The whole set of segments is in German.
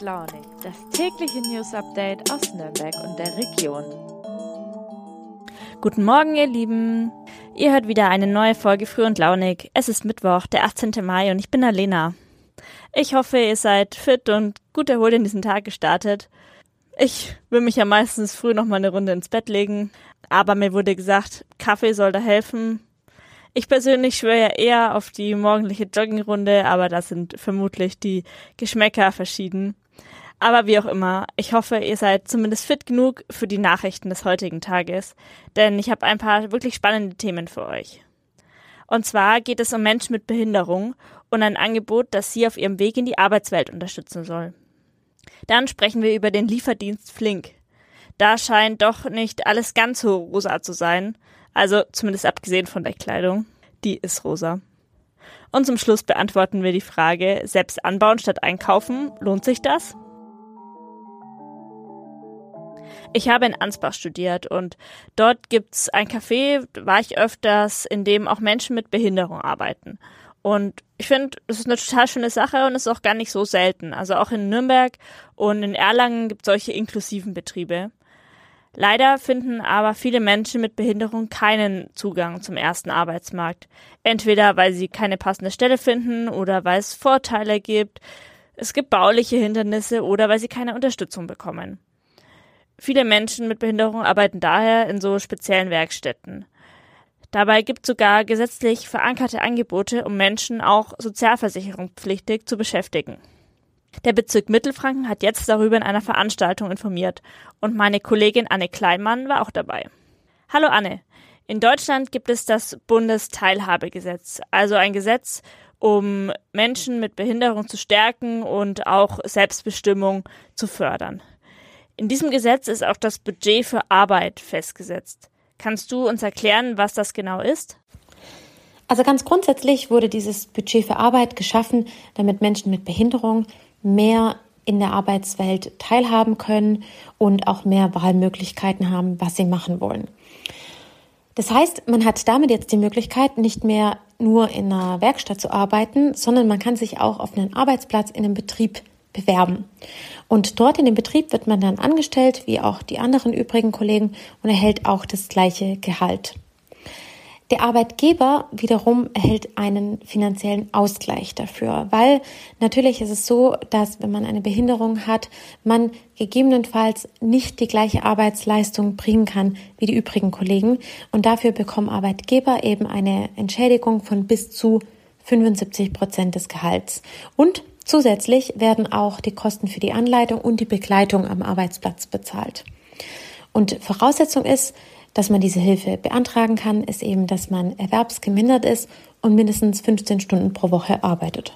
Launig, das tägliche News Update aus Nürnberg und der Region. Guten Morgen, ihr Lieben. Ihr hört wieder eine neue Folge Früh und Launig. Es ist Mittwoch, der 18. Mai und ich bin Alena. Ich hoffe, ihr seid fit und gut erholt in diesen Tag gestartet. Ich will mich ja meistens früh noch mal eine Runde ins Bett legen, aber mir wurde gesagt, Kaffee soll da helfen. Ich persönlich schwöre ja eher auf die morgendliche Joggingrunde, aber da sind vermutlich die Geschmäcker verschieden. Aber wie auch immer, ich hoffe, ihr seid zumindest fit genug für die Nachrichten des heutigen Tages, denn ich habe ein paar wirklich spannende Themen für euch. Und zwar geht es um Menschen mit Behinderung und ein Angebot, das sie auf ihrem Weg in die Arbeitswelt unterstützen soll. Dann sprechen wir über den Lieferdienst Flink. Da scheint doch nicht alles ganz so rosa zu sein, also zumindest abgesehen von der Kleidung. Die ist rosa. Und zum Schluss beantworten wir die Frage, selbst anbauen statt einkaufen, lohnt sich das? Ich habe in Ansbach studiert und dort gibt's ein Café, war ich öfters, in dem auch Menschen mit Behinderung arbeiten. Und ich finde, es ist eine total schöne Sache und ist auch gar nicht so selten. Also auch in Nürnberg und in Erlangen gibt es solche inklusiven Betriebe. Leider finden aber viele Menschen mit Behinderung keinen Zugang zum ersten Arbeitsmarkt. Entweder weil sie keine passende Stelle finden oder weil es Vorteile gibt. Es gibt bauliche Hindernisse oder weil sie keine Unterstützung bekommen. Viele Menschen mit Behinderung arbeiten daher in so speziellen Werkstätten. Dabei gibt es sogar gesetzlich verankerte Angebote, um Menschen auch sozialversicherungspflichtig zu beschäftigen. Der Bezirk Mittelfranken hat jetzt darüber in einer Veranstaltung informiert und meine Kollegin Anne Kleinmann war auch dabei. Hallo Anne. In Deutschland gibt es das Bundesteilhabegesetz, also ein Gesetz, um Menschen mit Behinderung zu stärken und auch Selbstbestimmung zu fördern. In diesem Gesetz ist auch das Budget für Arbeit festgesetzt. Kannst du uns erklären, was das genau ist? Also ganz grundsätzlich wurde dieses Budget für Arbeit geschaffen, damit Menschen mit Behinderung mehr in der Arbeitswelt teilhaben können und auch mehr Wahlmöglichkeiten haben, was sie machen wollen. Das heißt, man hat damit jetzt die Möglichkeit, nicht mehr nur in einer Werkstatt zu arbeiten, sondern man kann sich auch auf einen Arbeitsplatz in einem Betrieb bewerben. Und dort in dem Betrieb wird man dann angestellt, wie auch die anderen übrigen Kollegen, und erhält auch das gleiche Gehalt. Der Arbeitgeber wiederum erhält einen finanziellen Ausgleich dafür, weil natürlich ist es so, dass wenn man eine Behinderung hat, man gegebenenfalls nicht die gleiche Arbeitsleistung bringen kann wie die übrigen Kollegen und dafür bekommen Arbeitgeber eben eine Entschädigung von bis zu 75 Prozent des Gehalts. Und Zusätzlich werden auch die Kosten für die Anleitung und die Begleitung am Arbeitsplatz bezahlt. Und Voraussetzung ist, dass man diese Hilfe beantragen kann, ist eben, dass man erwerbsgemindert ist und mindestens 15 Stunden pro Woche arbeitet.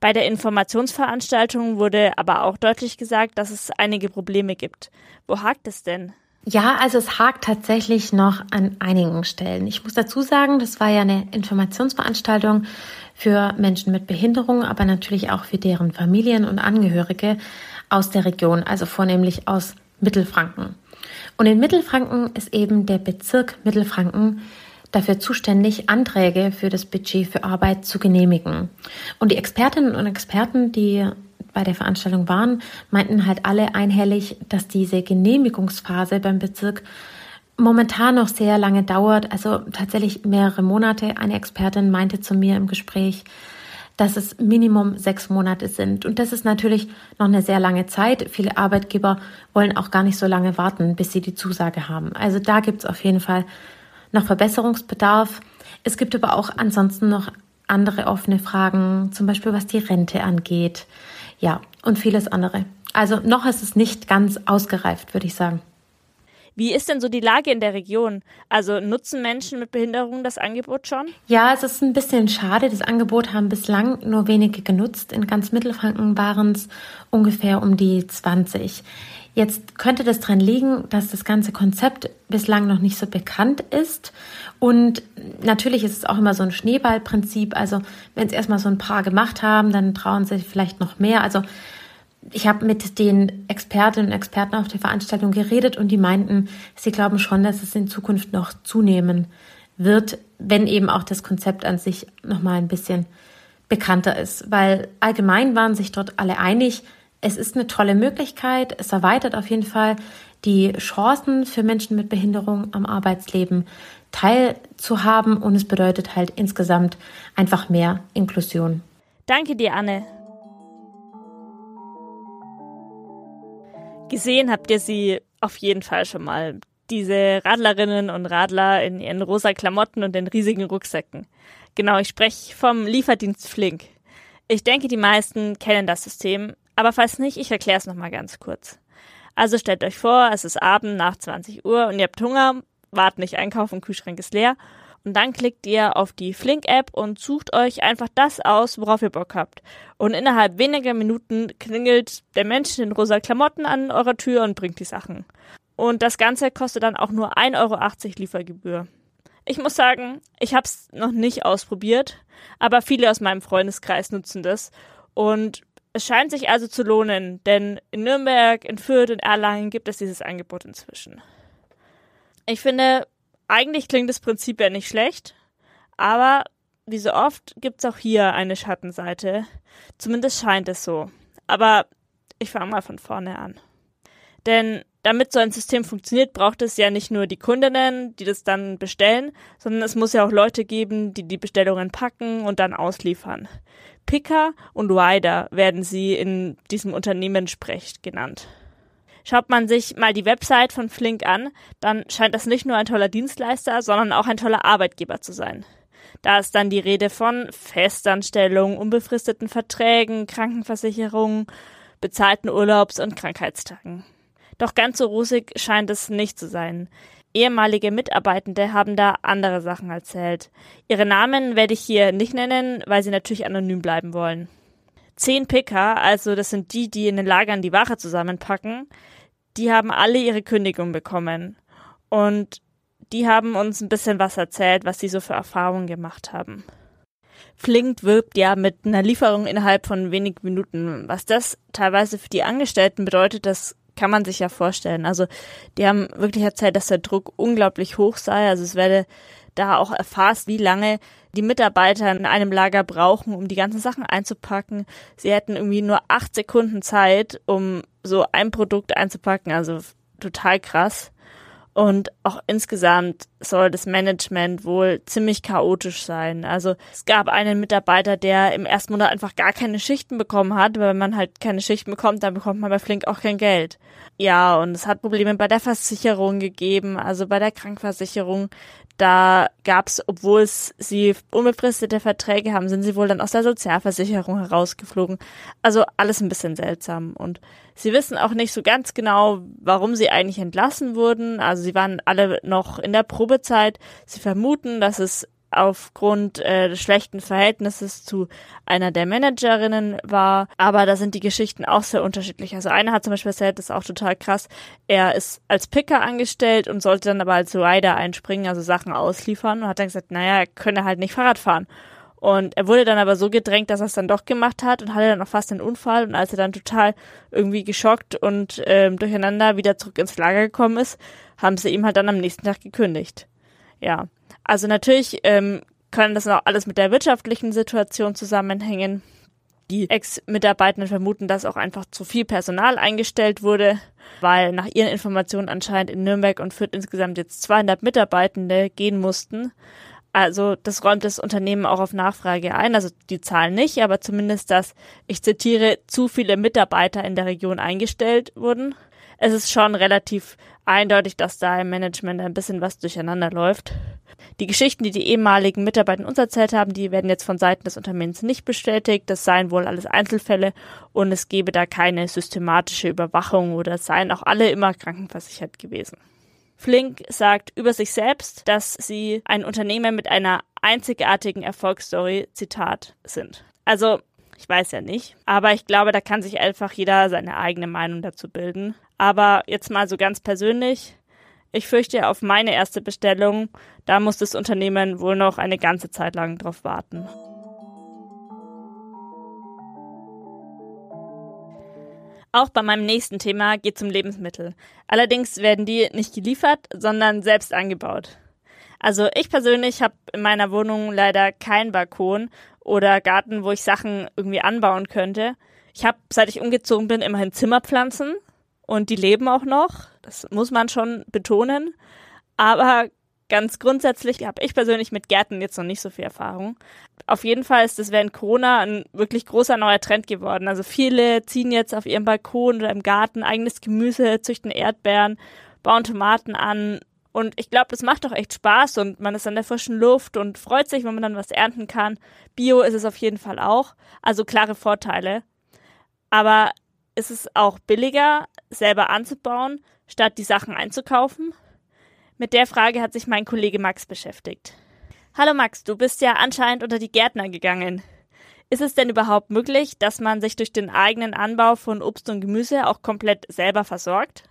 Bei der Informationsveranstaltung wurde aber auch deutlich gesagt, dass es einige Probleme gibt. Wo hakt es denn? Ja, also es hakt tatsächlich noch an einigen Stellen. Ich muss dazu sagen, das war ja eine Informationsveranstaltung für Menschen mit Behinderung, aber natürlich auch für deren Familien und Angehörige aus der Region, also vornehmlich aus Mittelfranken. Und in Mittelfranken ist eben der Bezirk Mittelfranken dafür zuständig, Anträge für das Budget für Arbeit zu genehmigen. Und die Expertinnen und Experten, die bei der Veranstaltung waren, meinten halt alle einhellig, dass diese Genehmigungsphase beim Bezirk momentan noch sehr lange dauert, also tatsächlich mehrere Monate. Eine Expertin meinte zu mir im Gespräch, dass es Minimum sechs Monate sind. Und das ist natürlich noch eine sehr lange Zeit. Viele Arbeitgeber wollen auch gar nicht so lange warten, bis sie die Zusage haben. Also da gibt es auf jeden Fall noch Verbesserungsbedarf. Es gibt aber auch ansonsten noch andere offene Fragen, zum Beispiel was die Rente angeht. Ja, und vieles andere. Also noch ist es nicht ganz ausgereift, würde ich sagen. Wie ist denn so die Lage in der Region? Also nutzen Menschen mit Behinderung das Angebot schon? Ja, es ist ein bisschen schade. Das Angebot haben bislang nur wenige genutzt. In ganz Mittelfranken waren es ungefähr um die 20. Jetzt könnte das dran liegen, dass das ganze Konzept bislang noch nicht so bekannt ist. Und natürlich ist es auch immer so ein Schneeballprinzip. Also wenn es erstmal so ein paar gemacht haben, dann trauen sie vielleicht noch mehr. Also ich habe mit den Expertinnen und Experten auf der Veranstaltung geredet und die meinten, sie glauben schon, dass es in Zukunft noch zunehmen wird, wenn eben auch das Konzept an sich nochmal ein bisschen bekannter ist. Weil allgemein waren sich dort alle einig, Es ist eine tolle Möglichkeit. Es erweitert auf jeden Fall die Chancen für Menschen mit Behinderung am Arbeitsleben teilzuhaben und es bedeutet halt insgesamt einfach mehr Inklusion. Danke dir, Anne. Gesehen habt ihr sie auf jeden Fall schon mal. Diese Radlerinnen und Radler in ihren rosa Klamotten und den riesigen Rucksäcken. Genau, ich spreche vom Lieferdienst Flink. Ich denke, die meisten kennen das System, aber falls nicht, ich erkläre es nochmal ganz kurz. Also stellt euch vor, es ist Abend nach 20 Uhr und ihr habt Hunger, wart nicht einkaufen, Kühlschrank ist leer. Und dann klickt ihr auf die Flink-App und sucht euch einfach das aus, worauf ihr Bock habt. Und innerhalb weniger Minuten klingelt der Mensch in rosa Klamotten an eurer Tür und bringt die Sachen. Und das Ganze kostet dann auch nur 1,80 Euro Liefergebühr. Ich muss sagen, ich habe es noch nicht ausprobiert, aber viele aus meinem Freundeskreis nutzen das. Und es scheint sich also zu lohnen, denn in Nürnberg, in Fürth, in Erlangen gibt es dieses Angebot inzwischen. Ich finde, eigentlich klingt das Prinzip ja nicht schlecht, aber wie so oft gibt es auch hier eine Schattenseite. Zumindest scheint es so. Aber ich fange mal von vorne an. Denn damit so ein System funktioniert, braucht es ja nicht nur die Kundinnen, die das dann bestellen, sondern es muss ja auch Leute geben, die die Bestellungen packen und dann ausliefern. Picker und Rider werden sie in diesem Unternehmenssprech genannt. Schaut man sich mal die Website von Flink an, dann scheint das nicht nur ein toller Dienstleister, sondern auch ein toller Arbeitgeber zu sein. Da ist dann die Rede von Festanstellungen, unbefristeten Verträgen, Krankenversicherungen, bezahlten Urlaubs- und Krankheitstagen. Doch ganz so rosig scheint es nicht zu sein. Ehemalige Mitarbeitende haben da andere Sachen erzählt. Ihre Namen werde ich hier nicht nennen, weil sie natürlich anonym bleiben wollen. Zehn Picker, also das sind die, die in den Lagern die Ware zusammenpacken, die haben alle ihre Kündigung bekommen. Und die haben uns ein bisschen was erzählt, was sie so für Erfahrungen gemacht haben. Flink wirbt ja mit einer Lieferung innerhalb von wenigen Minuten. Was das teilweise für die Angestellten bedeutet, das kann man sich ja vorstellen. Also die haben wirklich erzählt, dass der Druck unglaublich hoch sei. Also es werde da auch erfasst, wie lange die Mitarbeiter in einem Lager brauchen, um die ganzen Sachen einzupacken. Sie hätten irgendwie nur acht Sekunden Zeit, um so ein Produkt einzupacken, also total krass. Und auch insgesamt soll das Management wohl ziemlich chaotisch sein. Also es gab einen Mitarbeiter, der im ersten Monat einfach gar keine Schichten bekommen hat. Weil wenn man halt keine Schichten bekommt, dann bekommt man bei Flink auch kein Geld. Ja, und es hat Probleme bei der Versicherung gegeben, also bei der Krankversicherung. Da obwohl es sie unbefristete Verträge haben, sind sie wohl dann aus der Sozialversicherung herausgeflogen. Also alles ein bisschen seltsam. Und sie wissen auch nicht so ganz genau, warum sie eigentlich entlassen wurden. Also sie waren alle noch in der Probezeit. Sie vermuten, dass es aufgrund äh, des schlechten Verhältnisses zu einer der Managerinnen war. Aber da sind die Geschichten auch sehr unterschiedlich. Also einer hat zum Beispiel erzählt, das ist auch total krass. Er ist als Picker angestellt und sollte dann aber als Rider einspringen, also Sachen ausliefern und hat dann gesagt, naja, er könne halt nicht Fahrrad fahren. Und er wurde dann aber so gedrängt, dass er es dann doch gemacht hat und hatte dann auch fast einen Unfall. Und als er dann total irgendwie geschockt und ähm, durcheinander wieder zurück ins Lager gekommen ist, haben sie ihm halt dann am nächsten Tag gekündigt. Ja, also natürlich ähm, können das auch alles mit der wirtschaftlichen Situation zusammenhängen. Die Ex-Mitarbeitenden vermuten, dass auch einfach zu viel Personal eingestellt wurde, weil nach ihren Informationen anscheinend in Nürnberg und Fürth insgesamt jetzt 200 Mitarbeitende gehen mussten. Also das räumt das Unternehmen auch auf Nachfrage ein, also die Zahlen nicht, aber zumindest, dass, ich zitiere, zu viele Mitarbeiter in der Region eingestellt wurden. Es ist schon relativ eindeutig, dass da im Management ein bisschen was durcheinander läuft. Die Geschichten, die die ehemaligen Mitarbeiter uns erzählt haben, die werden jetzt von Seiten des Unternehmens nicht bestätigt. Das seien wohl alles Einzelfälle und es gebe da keine systematische Überwachung oder seien auch alle immer krankenversichert gewesen. Flink sagt über sich selbst, dass sie ein Unternehmen mit einer einzigartigen Erfolgsstory, Zitat, sind. Also, ich weiß ja nicht, aber ich glaube, da kann sich einfach jeder seine eigene Meinung dazu bilden. Aber jetzt mal so ganz persönlich, ich fürchte, auf meine erste Bestellung, da muss das Unternehmen wohl noch eine ganze Zeit lang drauf warten. Auch bei meinem nächsten Thema geht es um Lebensmittel. Allerdings werden die nicht geliefert, sondern selbst angebaut. Also ich persönlich habe in meiner Wohnung leider keinen Balkon oder Garten, wo ich Sachen irgendwie anbauen könnte. Ich habe, seit ich umgezogen bin, immerhin Zimmerpflanzen und die leben auch noch. Das muss man schon betonen. Aber ganz grundsätzlich habe ich persönlich mit Gärten jetzt noch nicht so viel Erfahrung. Auf jeden Fall ist das während Corona ein wirklich großer neuer Trend geworden. Also viele ziehen jetzt auf ihrem Balkon oder im Garten eigenes Gemüse, züchten Erdbeeren, bauen Tomaten an. Und ich glaube, das macht doch echt Spaß und man ist an der frischen Luft und freut sich, wenn man dann was ernten kann. Bio ist es auf jeden Fall auch. Also klare Vorteile. Aber ist es auch billiger, selber anzubauen, statt die Sachen einzukaufen? Mit der Frage hat sich mein Kollege Max beschäftigt. Hallo Max, du bist ja anscheinend unter die Gärtner gegangen. Ist es denn überhaupt möglich, dass man sich durch den eigenen Anbau von Obst und Gemüse auch komplett selber versorgt?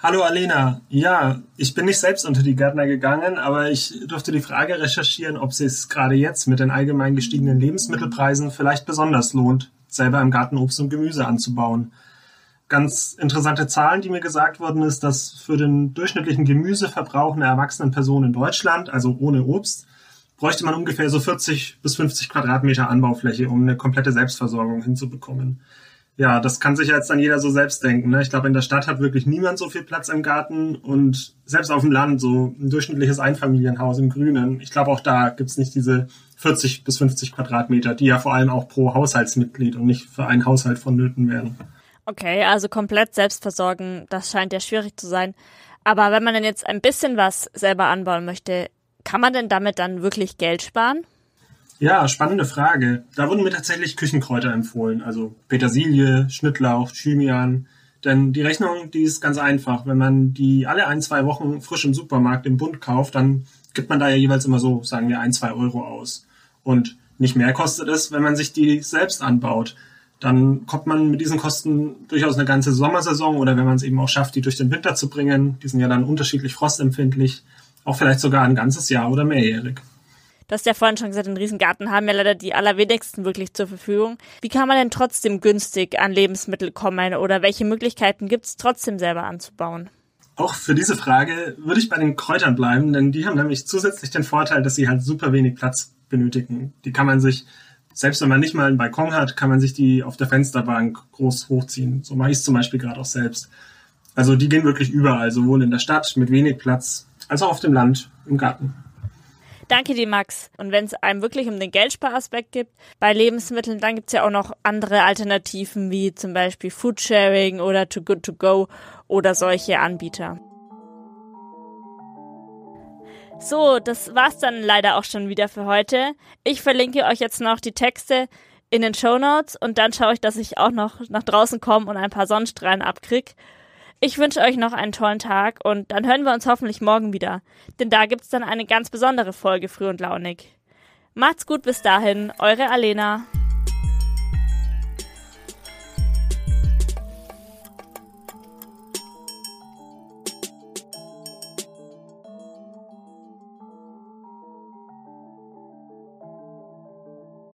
Hallo Alena. Ja, ich bin nicht selbst unter die Gärtner gegangen, aber ich durfte die Frage recherchieren, ob es sich gerade jetzt mit den allgemein gestiegenen Lebensmittelpreisen vielleicht besonders lohnt, selber im Garten Obst und Gemüse anzubauen ganz interessante Zahlen, die mir gesagt wurden, ist, dass für den durchschnittlichen Gemüseverbrauch einer erwachsenen Person in Deutschland, also ohne Obst, bräuchte man ungefähr so 40 bis 50 Quadratmeter Anbaufläche, um eine komplette Selbstversorgung hinzubekommen. Ja, das kann sich jetzt dann jeder so selbst denken. Ne? Ich glaube, in der Stadt hat wirklich niemand so viel Platz im Garten und selbst auf dem Land, so ein durchschnittliches Einfamilienhaus im Grünen, ich glaube, auch da gibt's nicht diese 40 bis 50 Quadratmeter, die ja vor allem auch pro Haushaltsmitglied und nicht für einen Haushalt vonnöten werden. Okay, also komplett selbst versorgen, das scheint ja schwierig zu sein. Aber wenn man denn jetzt ein bisschen was selber anbauen möchte, kann man denn damit dann wirklich Geld sparen? Ja, spannende Frage. Da wurden mir tatsächlich Küchenkräuter empfohlen, also Petersilie, Schnittlauch, Thymian. Denn die Rechnung, die ist ganz einfach. Wenn man die alle ein, zwei Wochen frisch im Supermarkt im Bund kauft, dann gibt man da ja jeweils immer so, sagen wir, ein, zwei Euro aus. Und nicht mehr kostet es, wenn man sich die selbst anbaut dann kommt man mit diesen Kosten durchaus eine ganze Sommersaison oder wenn man es eben auch schafft, die durch den Winter zu bringen, die sind ja dann unterschiedlich frostempfindlich, auch vielleicht sogar ein ganzes Jahr oder mehrjährig. Du hast ja vorhin schon gesagt, einen Riesengarten haben ja leider die allerwenigsten wirklich zur Verfügung. Wie kann man denn trotzdem günstig an Lebensmittel kommen oder welche Möglichkeiten gibt es trotzdem selber anzubauen? Auch für diese Frage würde ich bei den Kräutern bleiben, denn die haben nämlich zusätzlich den Vorteil, dass sie halt super wenig Platz benötigen. Die kann man sich selbst wenn man nicht mal einen Balkon hat, kann man sich die auf der Fensterbank groß hochziehen. So mache ich es zum Beispiel gerade auch selbst. Also die gehen wirklich überall, sowohl in der Stadt mit wenig Platz, als auch auf dem Land, im Garten. Danke dir, Max. Und wenn es einem wirklich um den Geldsparaspekt gibt, bei Lebensmitteln, dann gibt es ja auch noch andere Alternativen, wie zum Beispiel Foodsharing oder Too Good To Go oder solche Anbieter. So, das war's dann leider auch schon wieder für heute. Ich verlinke euch jetzt noch die Texte in den Show Notes und dann schaue ich, dass ich auch noch nach draußen komme und ein paar Sonnenstrahlen abkrieg. Ich wünsche euch noch einen tollen Tag und dann hören wir uns hoffentlich morgen wieder, denn da gibt's dann eine ganz besondere Folge früh und launig. Macht's gut bis dahin, eure Alena.